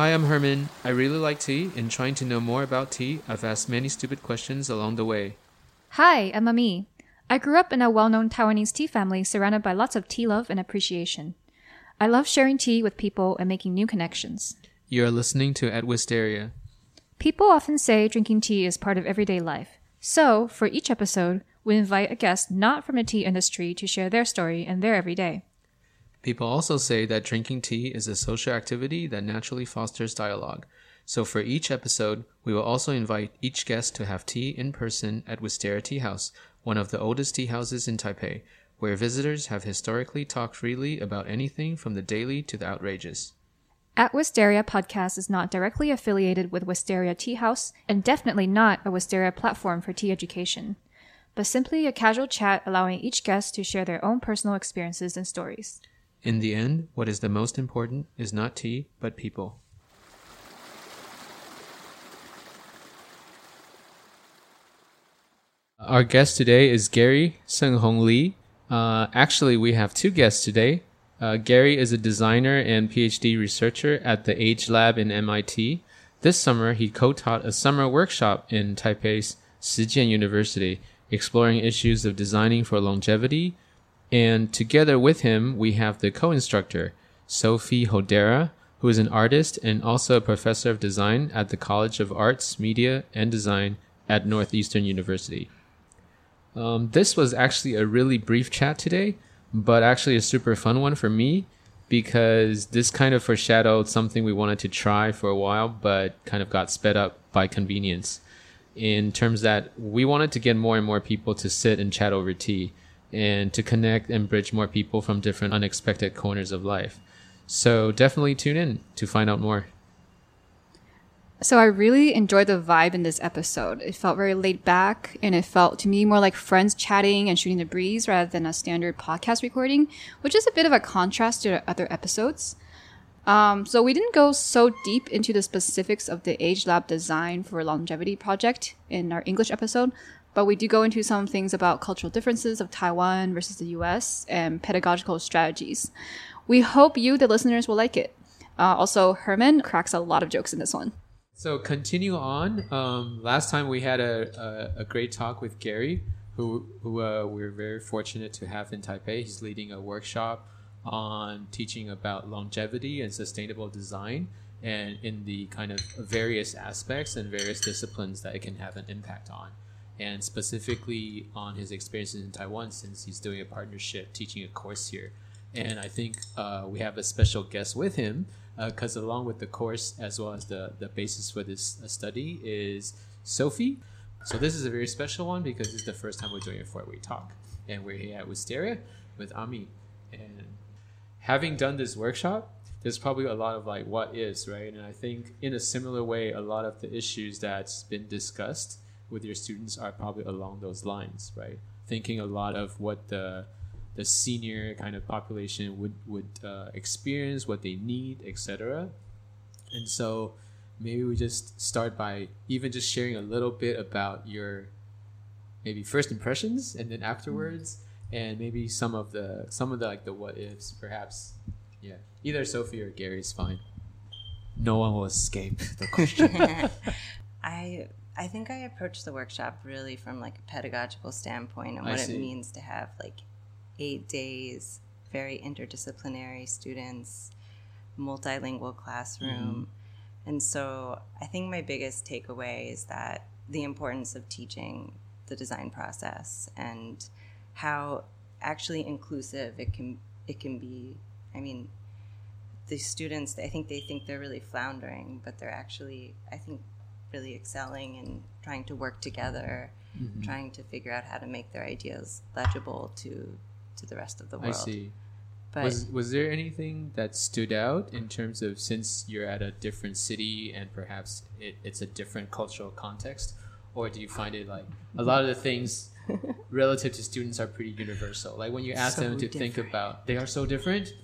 Hi, I'm Herman. I really like tea. and trying to know more about tea, I've asked many stupid questions along the way. Hi, I'm Ami. I grew up in a well known Taiwanese tea family surrounded by lots of tea love and appreciation. I love sharing tea with people and making new connections. You're listening to At Wistaria. People often say drinking tea is part of everyday life. So, for each episode, we invite a guest not from the tea industry to share their story and their everyday. People also say that drinking tea is a social activity that naturally fosters dialogue. So for each episode, we will also invite each guest to have tea in person at Wistaria Tea House, one of the oldest tea houses in Taipei, where visitors have historically talked freely about anything from the daily to the outrageous. At Wistaria podcast is not directly affiliated with Wistaria Tea House and definitely not a Wistaria platform for tea education, but simply a casual chat allowing each guest to share their own personal experiences and stories. In the end, what is the most important is not tea, but people. Our guest today is Gary Sheng-Hung Lee. Uh, actually, we have two guests today. Uh, Gary is a designer and PhD researcher at the Age Lab in MIT. This summer, he co-taught a summer workshop in Taipei's Shih Chien University, exploring issues of designing for longevity. And together with him, we have the co-instructor, Sofie Hodara, who is an artist and also a professor of design at the College of Arts, Media, and Design at Northeastern University. Um, this was actually a really brief chat today, but actually a super fun one for me because this kind of foreshadowed something we wanted to try for a while, but kind of got sped up by convenience. In terms that we wanted to get more and more people to sit and chat over tea and to connect and bridge more people from different unexpected corners of life. So definitely tune in to find out more. So I really enjoyed the vibe in this episode. It felt very laid back and it felt to me more like friends chatting and shooting the breeze rather than a standard podcast recording, which is a bit of a contrast to other episodes. Um, so we didn't go so deep into the specifics of the Age Lab design for longevity project in our English episode, but we do go into some things about cultural differences of Taiwan versus the US and pedagogical strategies. We hope you, the listeners, will like it. Uh, also, Herman cracks a lot of jokes in this one. So continue on. Um, last time we had a, a, a, great talk with Gary, who, who uh, we are very fortunate to have in Taipei. He's leading a workshop on teaching about longevity and sustainable design and in the kind of various aspects and various disciplines that it can have an impact on. And specifically on his experiences in Taiwan, since he's doing a partnership teaching a course here. And I think uh, we have a special guest with him because uh, along with the course as well as the, the basis for this uh, study is Sofie. So this is a very special one because it's the first time we're doing a four-way talk. And we're here at Wistaria with Ami. And having done this workshop, there's probably a lot of like what is, right? And I think in a similar way, a lot of the issues that's been discussed with your students are probably along those lines, right? Thinking a lot of what the the senior kind of population would would uh, experience, what they need, etc. And so maybe we just start by even just sharing a little bit about your maybe first impressions, and then afterwards, and maybe some of the some of the like the what ifs, perhaps. Yeah, either Sofie or Gary is fine. No one will escape the question. I I think I approached the workshop really from like a pedagogical standpoint and what it means to have like eight days, very interdisciplinary students, multilingual classroom. Mm-hmm. And so I think my biggest takeaway is that the importance of teaching the design process and how actually inclusive it can it can be. I mean, the students I think they think they're really floundering, but they're actually I think really excelling and trying to work together, mm-hmm. trying to figure out how to make their ideas legible to to the rest of the world. I see. But was was there anything that stood out in terms of since you're at a different city and perhaps it, it's a different cultural context, or do you find it like a lot of the things relative to students are pretty universal? Like when you ask so them to different. think about, they are so different.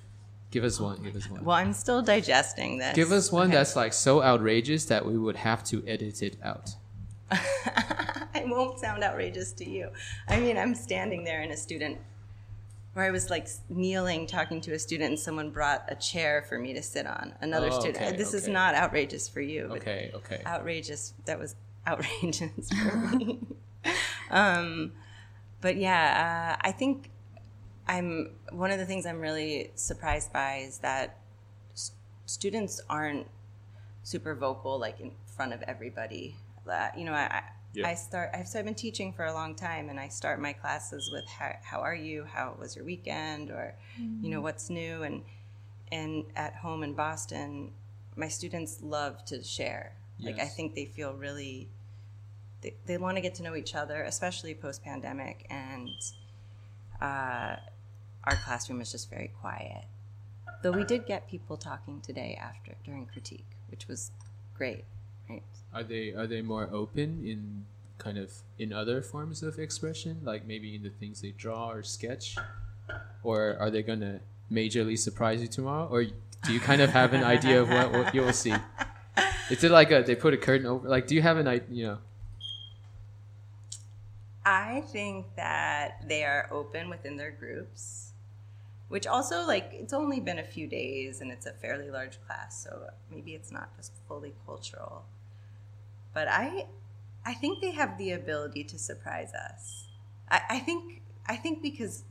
Give us one. Give us one. Well, I'm still digesting this. Give us one okay. that's like so outrageous that we would have to edit it out. I won't sound outrageous to you. I mean, I'm standing there in a student where I was like kneeling talking to a student and someone brought a chair for me to sit on. Another oh, student. Okay, this okay. is not outrageous for you. okay, okay. Outrageous. That was outrageous for me. um, but yeah, uh, I think I'm one of the things I'm really surprised by is that s- students aren't super vocal like in front of everybody. Uh, you know, I, yeah. I start. I've, so I've been teaching for a long time, and I start my classes with how, how are you? How was your weekend? Or mm-hmm. you know, mm. what's new? And and at home in Boston, my students love to share. Yes. Like I think they feel really. They, they want to get to know each other, especially post pandemic, and uh, our classroom is just very quiet. Though we did get people talking today after during critique, which was great. Right. Are they are they more open in kind of in other forms of expression, like maybe in the things they draw or sketch, or are they gonna majorly surprise you tomorrow, or do you kind of have an idea of what, what you'll see? Is it like a they put a curtain over? Like, do you have an idea? You know. I think that they are open within their groups, which also like it's only been a few days and it's a fairly large class, so maybe it's not just fully cultural. But I I think they have the ability to surprise us. I, I think I think because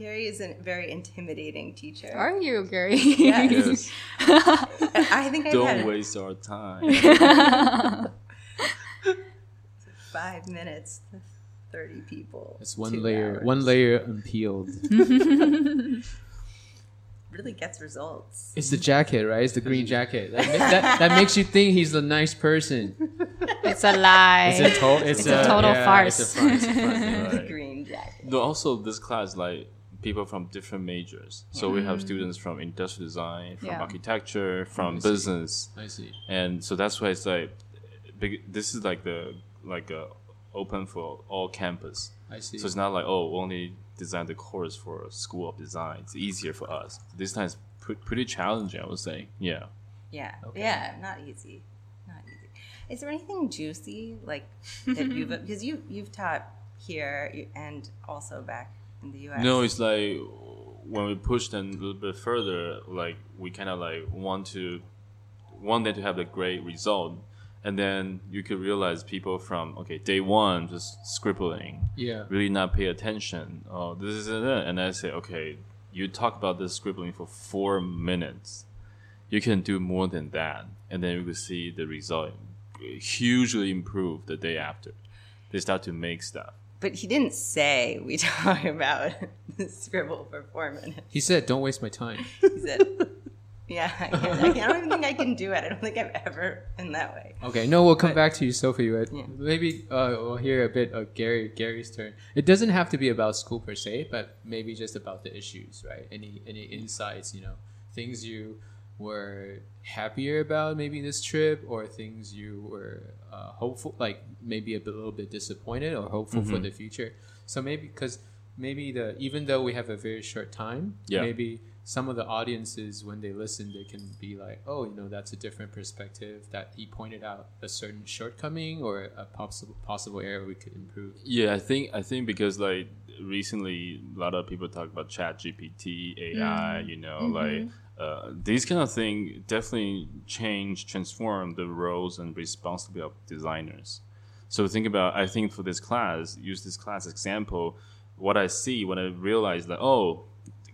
Gary is a very intimidating teacher. Are you, Gary? Yes. I think I don't waste our time. Five minutes, thirty people. It's one layer, hours. one layer unpeeled really gets results. It's the jacket, right? It's the green jacket. That, that, that makes you think he's a nice person. It's a lie. It's a, to- it's, it's a, a, total yeah, farce. It's a farce. It's a farce right. green jacket. Though also this class like people from different majors. So mm. we have mm. students from industrial design, from yeah. architecture, from I business. I see. And so that's why it's like this is like the like a open for all campus. I see. So it's not like oh only design the course for a school of design. It's easier for us. This time is pretty challenging, I would say. Yeah. Yeah. Okay. Yeah. Not easy. Not easy. Is there anything juicy like that you've because you you've taught here and also back in the U.S. No, it's like when we push them a little bit further, like we kind of like want to want them to have a great result and then you could realize people from okay day one just scribbling. Yeah. Really not pay attention. Oh this is it. And i say okay you talk about this scribbling for four minutes. You can do more than that. And then you could see the result hugely improve the day after. They start to make stuff. But he didn't say we talk about the scribble for four minutes. He said don't waste my time. He said yeah, I, I, don't even think I can do it. I don't think I've ever been that way. Okay, no, we'll come but, back to you, Sofie. Yeah. Maybe uh, we'll hear a bit of Gary Gary's turn. It doesn't have to be about school per se, but maybe just about the issues, right? Any any insights, you know, things you were happier about maybe this trip, or things you were uh, hopeful, like maybe a, bit, a little bit disappointed or hopeful mm-hmm. for the future. So maybe because maybe the even though we have a very short time, yeah. maybe some of the audiences when they listen they can be like oh you know that's a different perspective that he pointed out a certain shortcoming or a possible possible area we could improve yeah i think i think because like recently a lot of people talk about chat gpt ai mm. you know mm-hmm. like uh, these kind of thing definitely change transform the roles and responsibility of designers so think about i think for this class use this class example what i see when i realize that oh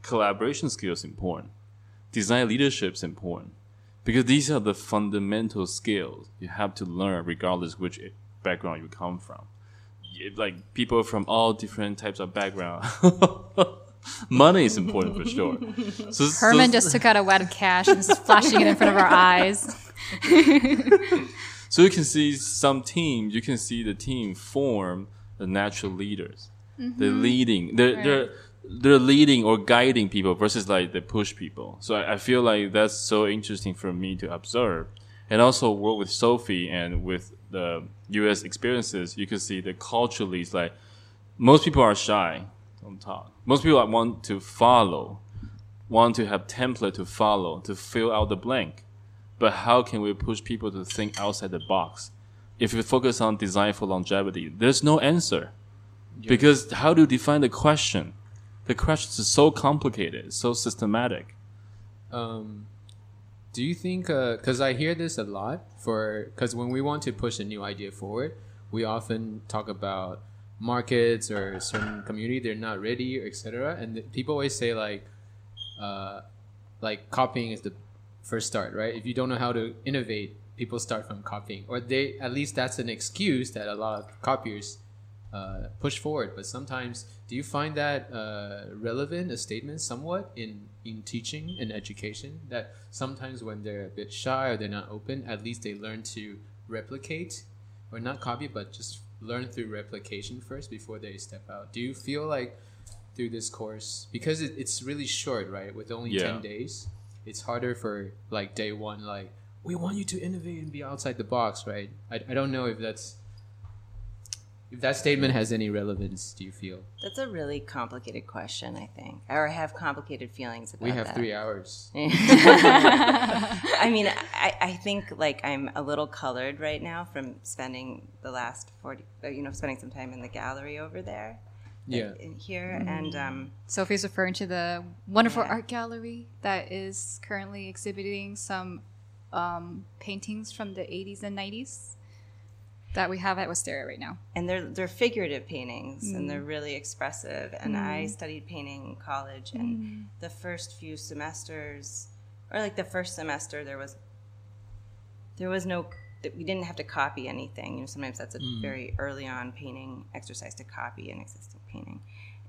collaboration skills important. Design leadership is important because these are the fundamental skills you have to learn regardless which background you come from. Like people from all different types of background. Money is important for sure. So, Herman so, just took out a wad of cash and is flashing it in front of our eyes. so you can see some teams, you can see the team form the natural leaders. Mm-hmm. They're leading. They're, right. they're they're leading or guiding people versus like they push people. So I, I, feel like that's so interesting for me to observe, and also work with Sofie and with the U.S. experiences. You can see that culturally, it's like most people are shy on talk. Most people want to follow, want to have template to follow to fill out the blank. But how can we push people to think outside the box? If we focus on design for longevity, there's no answer. Because how do you define the question? The questions are so complicated, so systematic. Um, do you think? Because uh, I hear this a lot for because when we want to push a new idea forward, we often talk about markets or certain community they're not ready, etc. And people always say like, uh, like copying is the first start, right? If you don't know how to innovate, people start from copying, or they at least that's an excuse that a lot of copiers uh, push forward. But sometimes, do you find that uh, relevant a statement somewhat in in teaching and education that sometimes when they're a bit shy or they're not open, at least they learn to replicate or not copy, but just learn through replication first before they step out. Do you feel like through this course because it, it's really short, right? With only Yeah. ten days, it's harder for like day one, like we want you to innovate and be outside the box, right? I, I don't know if that's if that statement has any relevance. Do you feel That's a really complicated question, I think. Or I have complicated feelings about we have that. three hours? I mean, I, I think like I'm a little colored right now from spending the last 40, uh, you know, spending some time in the gallery over there. Yeah. In here. And um, Sofie's referring to the wonderful Yeah. art gallery that is currently exhibiting some um, paintings from the 80s and 90s that we have at Wistaria right now. and they're they're figurative paintings and they're mm. really expressive. And i mm. studied painting in college and mm. the first few semesters or like the first semester there was there was no we didn't have to copy anything. You know sometimes that's a very early on painting exercise to copy an existing painting.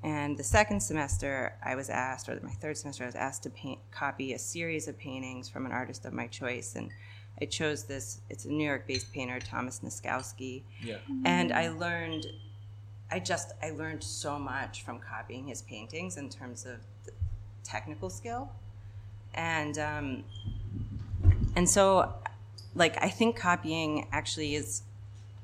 And the second semester i was asked or my third semester i was asked to paint copy a series of paintings from an artist of my choice. And i chose this it's a new york based painter thomas nozkowski. Yeah. and I learned, I just I learned so much from copying his paintings in terms of the technical skill, and um, and so, like I think copying actually is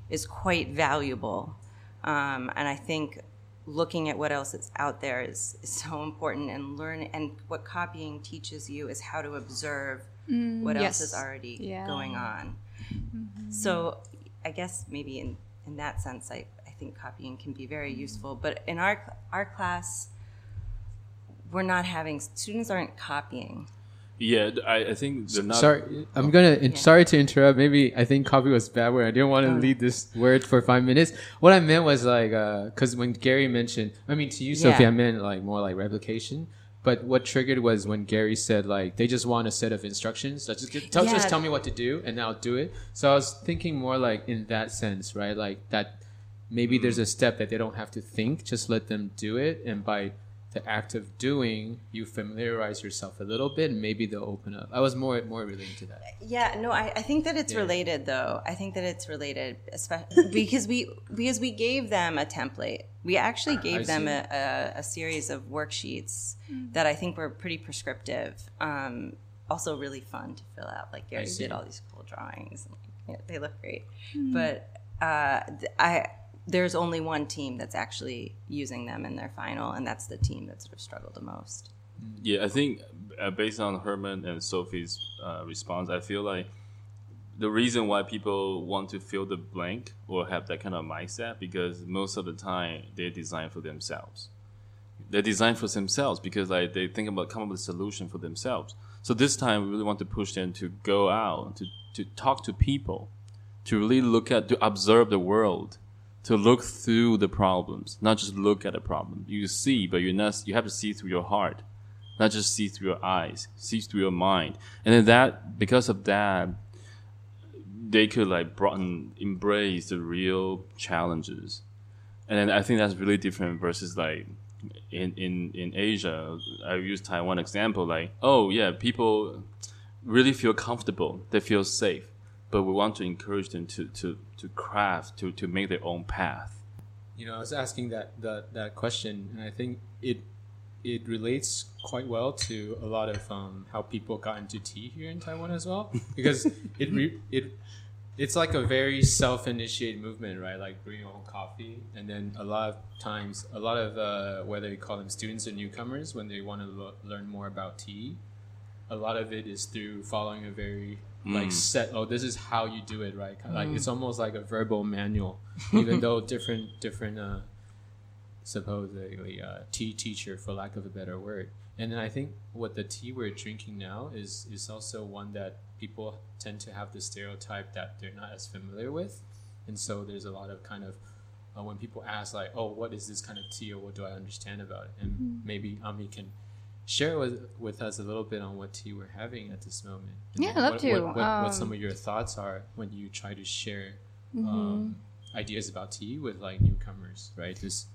is quite valuable, um, and I think looking at what else is out there is, is so important and learn and what copying teaches you is how to observe mm, what else is already Yeah. going on mm-hmm. so I guess maybe in, in that sense, I, I think copying can be very mm-hmm. useful. But in our our class, we're not having students aren't copying. Yeah, I, I think they're not. sorry, I'm oh. gonna. In, Sorry to interrupt. Maybe I think copy was bad word. I didn't want to oh. lead this word for five minutes. What I meant was like, uh, because when Gary mentioned, I mean to you, Sofie, I meant like more like replication. But what triggered was when Gary said like they just want a set of instructions. Let's just get, tell, Yeah. just tell me what to do and I'll do it. So I was thinking more like in that sense, right? Like that maybe there's mm. a step that they don't have to think, just let them do it, and by the act of doing, you familiarize yourself a little bit, and maybe they'll open up. I was more more relating to that. Yeah, no, I, I think that it's Yeah. related though. I think that it's related, especially because we because we gave them a template. We actually gave I them a, a, a series of worksheets that I think were pretty prescriptive. Um, also, really fun to fill out. Like Gary see. did all these cool drawings. And, yeah, they look great, but uh, th- I there's only one team that's actually using them in their final, and that's the team that sort of struggled the most. Yeah, I think uh, based on Herman and Sofie's uh, response, I feel like the reason why people want to fill the blank or have that kind of mindset because most of the time they're designed for themselves. They're designed for themselves because like they think about come up with a solution for themselves. So this time we really want to push them to go out to to talk to people, to really look at to observe the world, to look through the problems, not just look at the problem. You see, but you're not. You have to see through your heart not just see through your eyes, see through your mind. And then that, because of that, they could like broaden, embrace the real challenges. And then I think that's really different versus like in, in, in Asia, I use Taiwan example, like, oh yeah, people really feel comfortable, they feel safe, but we want to encourage them to, to, to craft, to, to make their own path. You know, I was asking that that, that question, and I think it it relates quite well to a lot of um, how people got into tea here in Taiwan as well, because it re- it it's like a very self-initiated movement, right? Like brewing your own coffee, and then a lot of times, a lot of uh, whether you call them students or newcomers, when they want to lo- learn more about tea, a lot of it is through following a very like set. Oh, this is how you do it, right? Like it's almost like a verbal manual, even though different different uh, supposedly a tea teacher, for lack of a better word. And then I think what the tea we're drinking now is is also one that people tend to have the stereotype that they're not as familiar with, and so there's a lot of kind of uh, when people ask like, "Oh, what is this kind of tea?" or "What do I understand about it?" and mm-hmm. maybe Ami can share with with us a little bit on what tea we're having at this moment. And yeah, I'd love what, to. What, what, um, what, some of your thoughts are when you try to share mm-hmm. um, ideas about tea with like newcomers, right? Just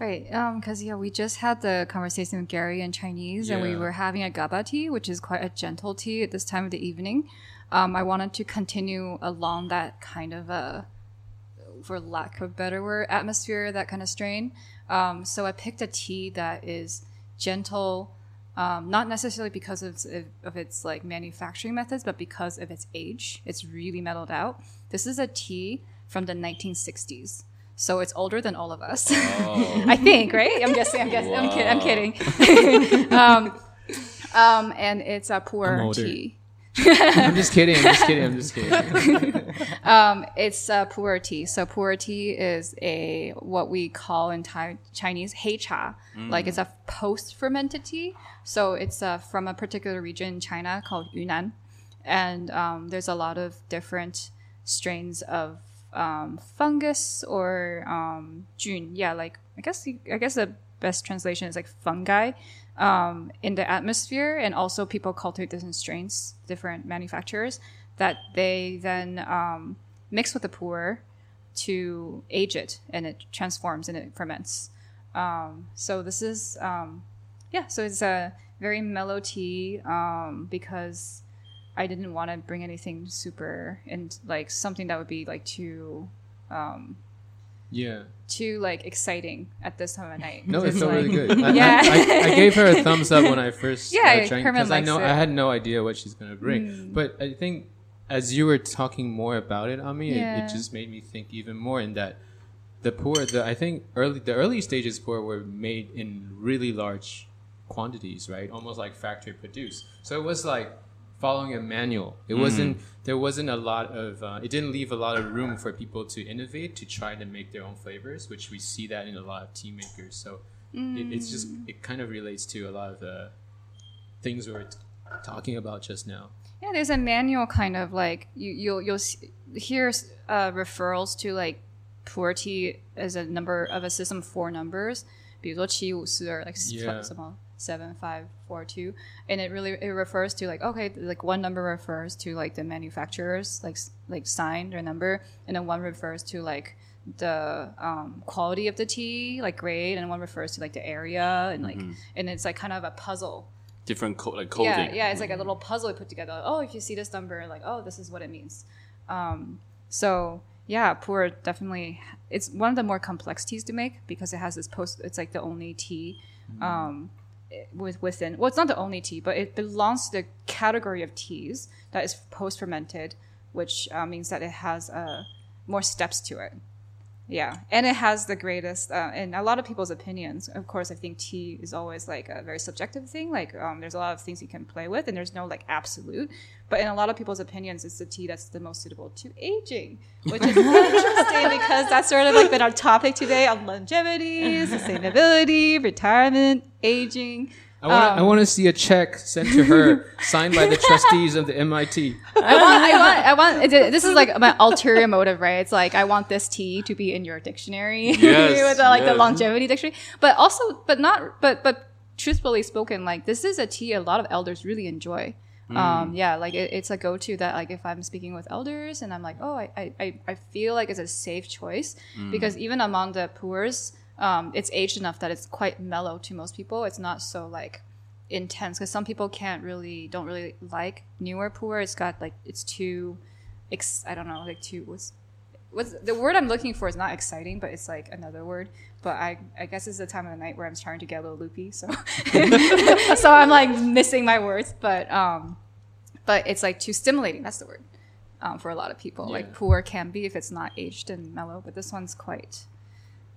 Right, because um, yeah, we just had the conversation with Gary in Chinese, yeah. and we were having a gaba tea, which is quite a gentle tea at this time of the evening. Um, I wanted to continue along that kind of a, for lack of better word, atmosphere, that kind of strain. Um, so I picked a tea that is gentle, um, not necessarily because of, of its like manufacturing methods, but because of its age. It's really mellowed out. This is a tea from the 1960s. So it's older than all of us. Oh. I think, right? I'm guessing. I'm guessing. Wow. I'm, kid- I'm, kidding. um, um, and it's a poor tea. I'm just kidding. I'm just kidding. I'm just kidding. um, it's a pu'er tea. So pu'er tea is a what we call in Thai, Chinese hei cha. Mm. Like it's a post fermented tea. So it's uh, from a particular region in China called Yunnan, and um, there's a lot of different strains of um, fungus or um, jun. Yeah, like I guess I guess the best translation is like fungi um, in the atmosphere, and also people cultivate different strains, different manufacturers that they then um, mix with the pu'er to age it, and it transforms and it ferments. Um, so this is um, yeah, so it's a very mellow tea um, because I didn't want to bring anything super and like something that would be like too um, yeah too like exciting at this time of night. No, it's like, really good. I, yeah, I, I, I, gave her a thumbs up when I first yeah uh, because I know it. I had no idea what she's gonna bring. Mm. But I think as you were talking more about it, Ami, yeah. it, it, just made me think even more in that the poor the I think early the early stages pu'er were made in really large quantities, right? Almost like factory produced. So it was like following a manual. It mm. wasn't there wasn't a lot of uh, it didn't leave a lot of room for people to innovate to try to make their own flavors, which we see that in a lot of tea makers. So mm. it, it's just mm. it kind of relates to a lot of the things we're t- talking about just now. Yeah, there's a manual kind of like you you'll you'll hear uh, referrals to like pu'er tea as a number of a system four numbers. 比如说七五四二，like 什么 seven five four two. And it really it refers to like okay like one number refers to like the manufacturers like like signed their number. And then one refers to like the um, quality of the tea like grade. And one refers to like the area and like mm-hmm. and it's like kind of a puzzle. Different co- like coding. yeah yeah it's like a little puzzle put together. Oh if you see this number like oh this is what it means. Um, so yeah pu'er definitely it's one of the more complex teas to make because it has this post it's like the only tea mm-hmm. um, with within well it's not the only tea but it belongs to the category of teas that is post fermented which uh, means that it has uh, more steps to it yeah and it has the greatest uh, and a lot of people's opinions of course i think tea is always like a very subjective thing like um, there's a lot of things you can play with and there's no like absolute but in a lot of people's opinions it's the tea that's the most suitable to aging which is interesting because that's sort of like been our topic today on longevity sustainability retirement aging I want, um, I want to see a check sent to her, signed by the trustees of the MIT. I want, I want, I want. This is like my ulterior motive, right? It's like I want this tea to be in your dictionary yes, with the, like yes. the longevity dictionary, but also, but not, but but truthfully spoken, like this is a tea a lot of elders really enjoy. Mm. Um, yeah, like it, it's a go-to that like if I'm speaking with elders and I'm like, oh, I I, I feel like it's a safe choice mm. because even among the pu'ers um, it's aged enough that it's quite mellow to most people. It's not so like intense because some people can't really don't really like newer pu'er. It's got like it's too, ex- I don't know, like too what's what's the word I'm looking for is not exciting, but it's like another word. But I I guess it's the time of the night where I'm starting to get a little loopy, so so I'm like missing my words. But um, but it's like too stimulating. That's the word. Um, for a lot of people, yeah. like pu'er can be if it's not aged and mellow, but this one's quite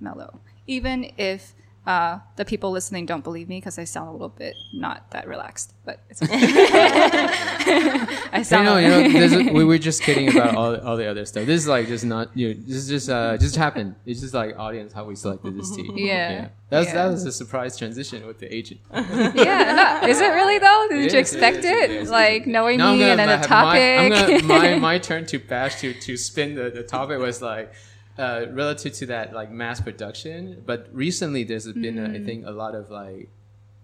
mellow even if uh, the people listening don't believe me because I sound a little bit not that relaxed, but it's okay. I sound. You know, you know, we were just kidding about all, all the other stuff. This is like just not you. Know, this is just uh, just happened. It's just like audience how we selected this team. Yeah, yeah. That's yeah. that was a surprise transition with the agent. yeah, no, is it really though? Did it you is, expect it? it? Like knowing me and then the topic. My, I'm gonna, my my turn to bash to to spin the, the topic was like uh, relative to that like mass production. But recently, there's been mm. a, I mm. think a lot of like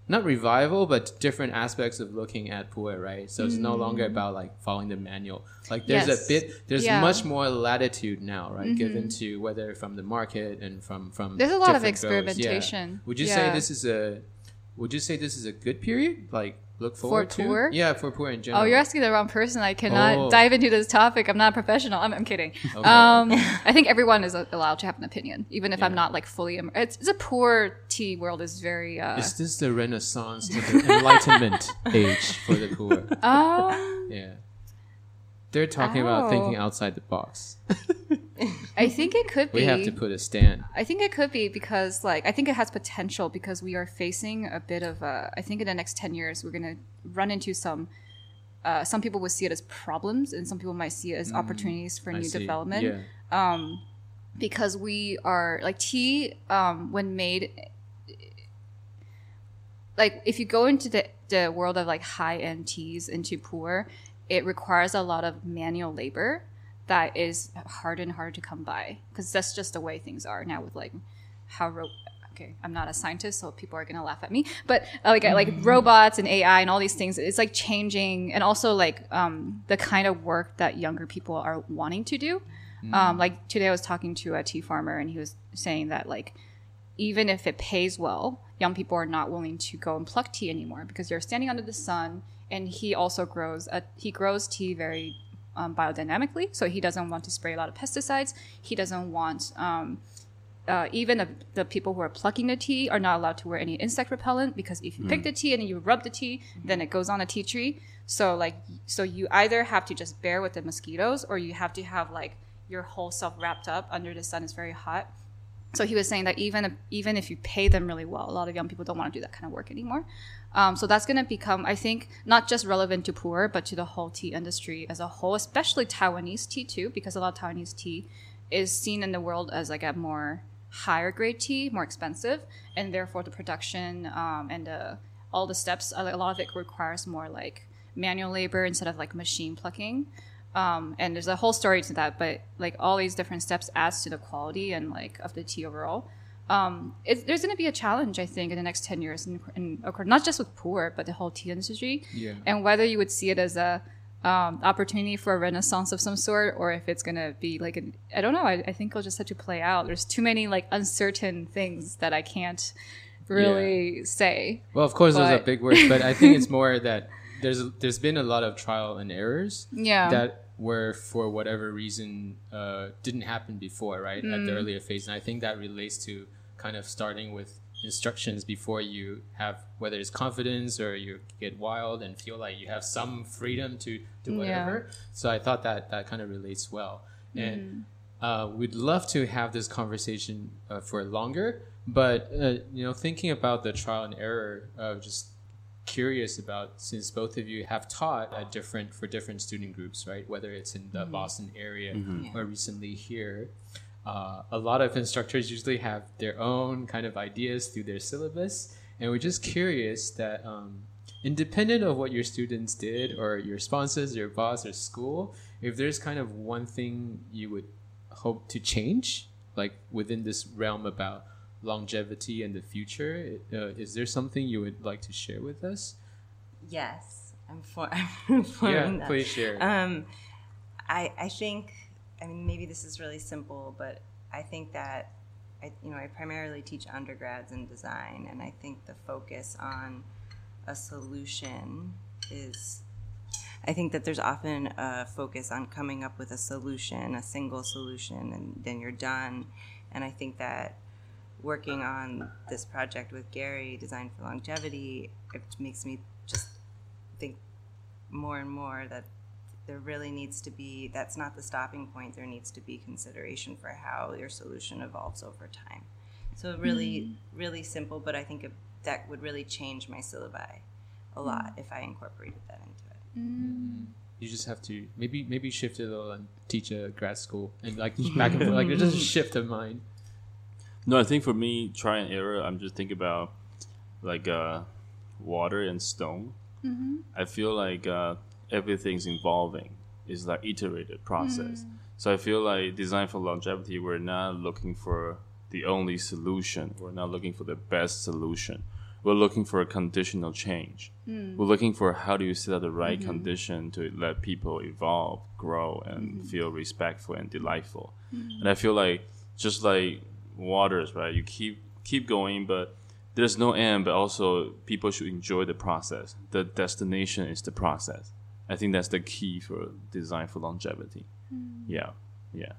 not revival, but different aspects of looking at pu'er, right? So it's mm. no longer mm. about like following the manual. Like there's yes. a bit, there's yeah. much more latitude now, right? Mm-hmm. Given to whether from the market and from from there's a lot of experimentation. Yeah. Would you yeah. say this is a would you say this is a good period? Like look forward for to? Yeah, for pu'er in general. Oh, you're asking the wrong person. I cannot oh. dive into this topic. I'm not a professional. I'm, I'm kidding. Okay. Um, I think everyone is allowed to have an opinion, even if yeah. I'm not like fully. Im- it's, it's, a pu'er tea world is very. Uh, is this the Renaissance the Enlightenment age for the pu'er? Um, yeah. They're talking oh. about thinking outside the box. I think it could be. We have to put a stand. I think it could be because, like, I think it has potential because we are facing a bit of a. I think in the next ten years we're gonna run into some. Uh, some people would see it as problems, and some people might see it as mm, opportunities for I new see. development. Yeah. Um, because we are like tea um, when made. Like if you go into the the world of like high end teas into pu'er, it requires a lot of manual labor that is hard and hard to come by because that's just the way things are now with like how ro- okay i'm not a scientist so people are gonna laugh at me but uh, like like mm-hmm. robots and ai and all these things it's like changing and also like um, the kind of work that younger people are wanting to do mm. um, like today i was talking to a tea farmer and he was saying that like even if it pays well young people are not willing to go and pluck tea anymore because you're standing under the sun and he also grows a, he grows tea very um, biodynamically so he doesn't want to spray a lot of pesticides he doesn't want um, uh, even the, the, people who are plucking the tea are not allowed to wear any insect repellent because if you mm. pick the tea and you rub the tea then it goes on a tea tree so like so you either have to just bear with the mosquitoes or you have to have like your whole self wrapped up under the sun It's very hot so he was saying that even even if you pay them really well, a lot of young people don't want to do that kind of work anymore. Um, so that's going to become, I think, not just relevant to pu'er, but to the whole tea industry as a whole, especially Taiwanese tea too, because a lot of Taiwanese tea is seen in the world as like a more higher grade tea, more expensive, and therefore the production um, and the, all the steps, a lot of it requires more like manual labor instead of like machine plucking. Um, and there's a whole story to that, but like all these different steps adds to the quality and like of the tea overall. Um, there's going to be a challenge, I think, in the next ten years, in, in, not just with pu'er, but the whole tea industry. Yeah. And whether you would see it as a um, opportunity for a renaissance of some sort, or if it's going to be like an, I don't know. I, I, think it'll just have to play out. There's too many like uncertain things that I can't really yeah. say. Well, of course, but... those are big words, but I think it's more that there's there's been a lot of trial and errors. Yeah. That where for whatever reason uh, didn't happen before, right, mm. at the mm. earlier phase. And I think that relates to kind of starting with instructions before you have whether it's confidence or you get wild and feel like you have some freedom to do whatever. Yeah. So I thought that that kind of relates well. Mm. And uh, we'd love to have this conversation uh, for longer, but uh, you know, thinking about the trial and error of just curious about since both of you have taught at different for different student groups, right? Whether it's in the mm-hmm. Boston area mm-hmm. or recently here. Uh, a lot of instructors usually have their own kind of ideas through their syllabus, and we're just curious that um, independent of what your students did or your sponsors, your boss, or school, if there's kind of one thing you would hope to change, like within this realm about longevity and the future. Uh, is there something you would like to share with us? Yes, I'm for. I'm for yeah, that. please share. Um, I I think I mean maybe this is really simple, but I think that I you know I primarily teach undergrads in design, and I think the focus on a solution is I think that there's often a focus on coming up with a solution, a single solution, and then you're done. And I think that working on this project with Gary, Design for Longevity, it makes me just think more and more that there really needs to be that's not the stopping point. There needs to be consideration for how your solution evolves over time. So really, hmm. really simple, but I think it, that would really change my syllabi a lot hmm. if I incorporated that into it. Hmm. You just have to maybe maybe shift it a little and teach a grad school and like just back and forth like just a shift of mind. No, I think for me, try and error. I'm just thinking about like uh, water and stone. Mm-hmm. I feel like uh, everything's evolving. It's like iterated process. Mm. So I feel like design for longevity. We're not looking for the only solution. We're not looking for the best solution. We're looking for a conditional change. Mm. We're looking for how do you set up the right mm-hmm. condition to let people evolve, grow, and mm-hmm. feel respectful and delightful. And I feel like just like waters, right? You keep keep going, but there's no end. But also, people should enjoy the process. The destination is the process. I think that's the key for design for longevity. Yeah, yeah.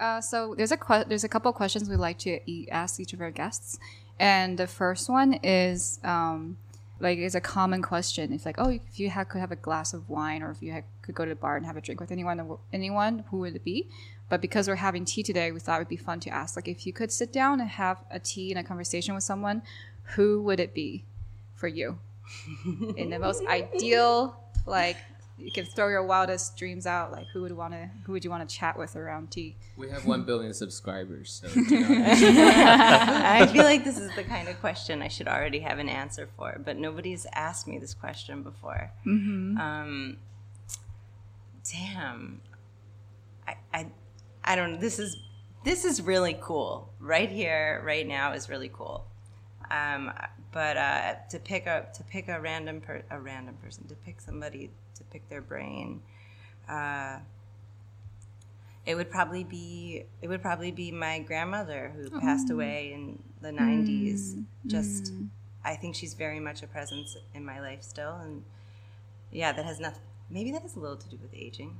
Uh, so there's a que- there's a couple of questions we like to e- ask each of our guests, and the first one is um, like it's a common question. It's like, oh, if you ha- could have a glass of wine, or if you ha- could go to the bar and have a drink with anyone, in the wo- anyone, who would it be? But because we're having tea today, we thought it would be fun to ask, like, if you could sit down and have a tea and a conversation with someone, who would it be for you? In the most ideal, like, you can throw your wildest dreams out. Like, who would want to, who would you want to chat with around tea? We have one billion subscribers, so I feel like this is the kind of question I should already have an answer for, but nobody's asked me this question before. Um, damn, I, I, I don't. This is this is really cool. Right here, right now is really cool. Um, but uh, to pick a to pick a random per, a random person to pick somebody to pick their brain. Uh, it would probably be it would probably be my grandmother who passed away in the 90s just i think she's very much a presence in my life still and yeah that has nothing maybe that has a little to do with aging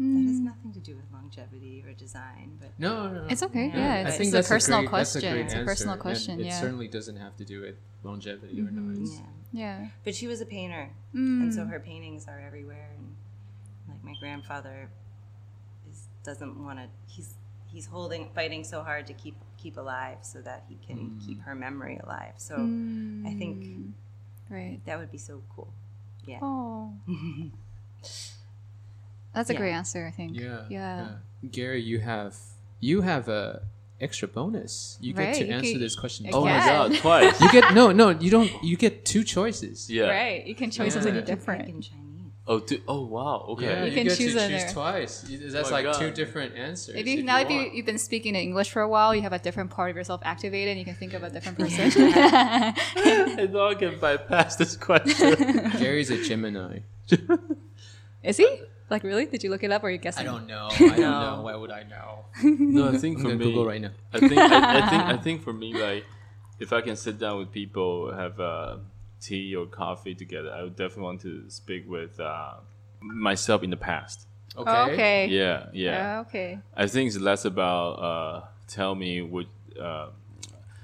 i was going to say that has nothing to do with longevity or design but no, no, no. It's okay. Yeah. Yeah, it's, I think it's a personal great, question. great it's a personal question. and It Yeah. Mm-hmm. certainly doesn't have to do with longevity or not. Yeah yeah. but she was a painter Mm. and so her paintings are everywhere and like my grandfather is doesn't want to he's he's holding fighting so hard to keep keep alive so that he can keep her memory alive so i think Mm. Right. that would be so cool yeah Oh. That's a Yeah. great answer, I think. Yeah, Yeah. Gary, you have you have a extra bonus. You get to you answer can- this question. I Oh my god, twice. You get no, no. You don't. You get two choices. yeah. Right. You can choose Yeah. something You in different. chinese Oh, do, oh wow. Okay. Yeah, You you, can get choose to choose twice. You- That's Oh my like two different answers. If you if now you if you, you've been speaking in English for a while, you have a different part of yourself activated and you can think of a different person. I thought I can bypass this question. Gary's a Gemini. Is he? Like really? Did you look it up or are you guessing? I don't know. I don't know. Why would I know? no, I think I'm for gonna me, Google right now. I think I, I think I think for me, like if I can sit down with people, have uh, tea or coffee together, I would definitely want to speak with uh, myself in the past. Okay. Oh, okay. Yeah, yeah. Okay. I think it's less about uh, tell me what. Uh,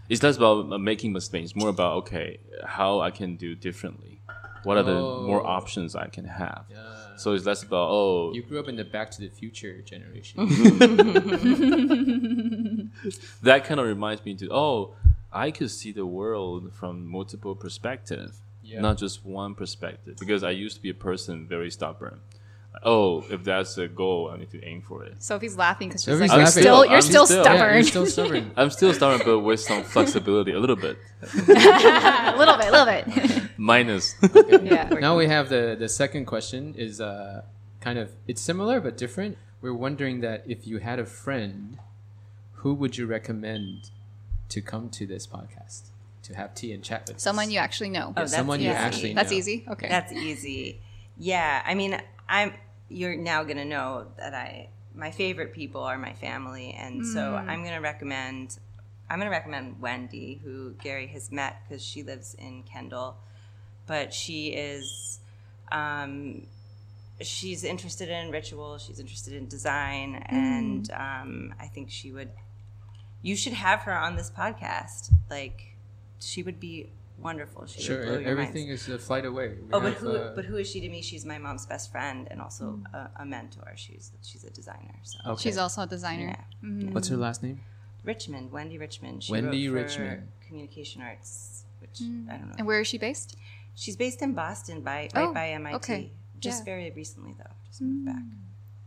it's less about uh, making mistakes, more about okay, how I can do differently. What are the more Oh. options I can have? Yeah. So it's less about oh, You grew up in the Back to the Future generation. that kind of reminds me to oh, I could see the world from multiple perspective, Yeah. not just one perspective. Because I used to be a person very stubborn. Oh, if that's a goal, I need to aim for it. Sofie's laughing because she's Sofie's like, you're laughing. still, you're still, still- yeah, stubborn. you're still stubborn. I'm still stubborn, but with some flexibility, a little bit, a little bit, a little bit. Minus. yeah. now we have the the second question is uh kind of it's similar but different. We're wondering that if you had a friend, who would you recommend to come to this podcast to have tea and chat with? Someone us? you actually know. Oh, that's someone you easy. actually That's easy. Okay. That's easy. Yeah, I mean, I'm. You're now gonna know that I. My favorite people are my family, and so I'm gonna recommend. I'm gonna recommend Wendy, who Gary has met because she lives in Kendall, but she is. Um, she's interested in ritual. She's interested in design, and um, I think she would. You should have her on this podcast. Like, she would be wonderful. She Sure, would blow your minds. everything is a flight away. We Oh, but have, who? uh, but who is she to me? She's my mom's best friend and also a, a mentor. She's she's a designer. So okay. She's also a designer. yeah. What's her last name? Richmond, Wendy Richmond. She Wendy wrote for Richmond. Communication Arts, which Mm. I don't know. And where is she based? She's based in Boston, by right Oh, by MIT. okay. Just Yeah. Mm. very recently, though. Just moved back.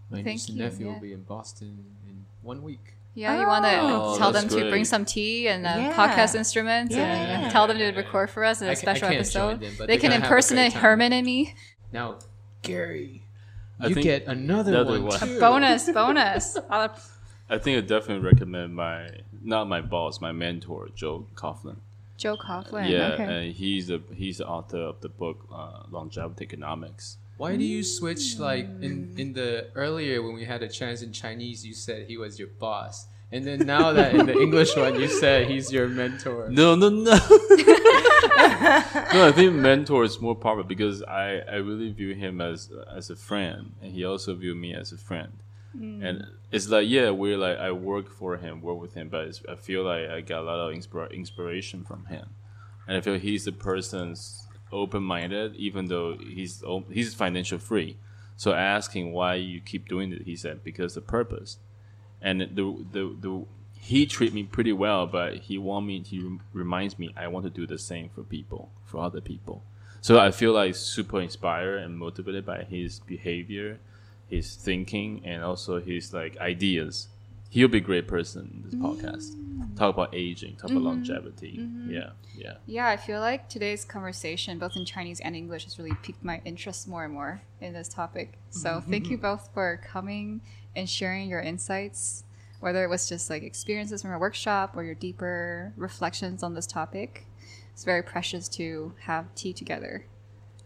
My Thank niece and nephew yeah. will be in Boston in one week. Yeah, you want to Oh, tell them that's to bring some tea and uh, Yeah. podcast instruments and Yeah. tell them to record for us in I a ca- I special can't episode. join them, but they can gonna have a great impersonate. Herman and me. Now, Gary, I you get another, another one. one. too. bonus, bonus. I'll- I think I definitely recommend my not my boss, my mentor, Joe Coughlin. Joe Coughlin. yeah, okay. and he's the he's the author of the book uh, Longevity Economics. Why do you switch like in in the earlier when we had a chance in Chinese you said he was your boss. And then now that in the English one you said he's your mentor. No, no, no. no, I think mentor is more proper because I, I really view him as as a friend, and he also view me as a friend. And mm. it's like yeah, we're like I work for him, work with him, but it's, I feel like I got a lot of inspira- inspiration from him, and I feel he's the person's open minded, even though he's he's financial free. So asking why you keep doing it, he said because the purpose and the the the he treat me pretty well, but he want me he rem- reminds me I want to do the same for people, for other people. So I feel like super inspired and motivated by his behavior, his thinking, and also his like ideas. He'll be a great person in this podcast. Mm. Talk about aging, talk about mm-hmm. longevity. Mm-hmm. Yeah, yeah. Yeah, I feel like today's conversation, both in Chinese and English, has really piqued my interest more and more in this topic. Mm-hmm. So thank you both for coming and sharing your insights, whether it was just like experiences from a workshop or your deeper reflections on this topic. It's very precious to have tea together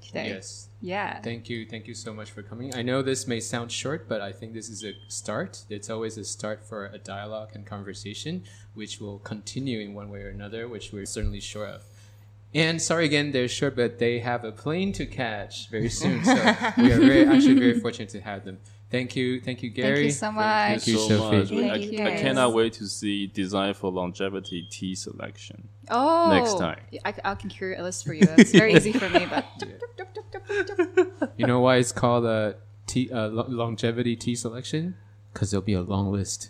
today. Yes. Yeah. Thank you. Thank you so much for coming. I know this may sound short, but I think this is a start. It's always a start for a dialogue and conversation, which will continue in one way or another, which we're certainly sure of. And sorry again, they're short, but they have a plane to catch very soon. So we are very, actually very fortunate to have them. Thank you. Thank you, Gary. Thank you so much. Thank you, so Sofie. much. Thank I, you, I cannot wait to see Design for Longevity tea selection. Oh, Next time. I, I can curate a list for you. That's very easy for me, but You know why it's called a tea, uh, longevity tea selection? Because there'll be a long list.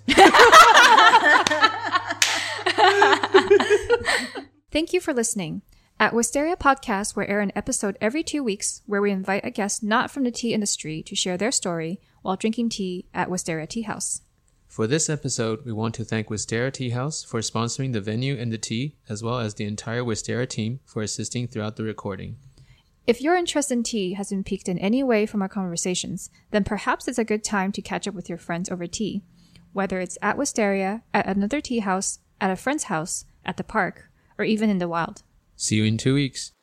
Thank you for listening. At Wistaria Podcast, we air an episode every two weeks where we invite a guest not from the tea industry to share their story while drinking tea at Wistaria Tea House. For this episode, we want to thank Wistaria Tea House for sponsoring the venue and the tea, as well as the entire Wistaria team for assisting throughout the recording. If your interest in tea has been piqued in any way from our conversations, then perhaps it's a good time to catch up with your friends over tea. Whether it's at Wistaria, at another tea house, at a friend's house, at the park, or even in the wild. See you in two weeks.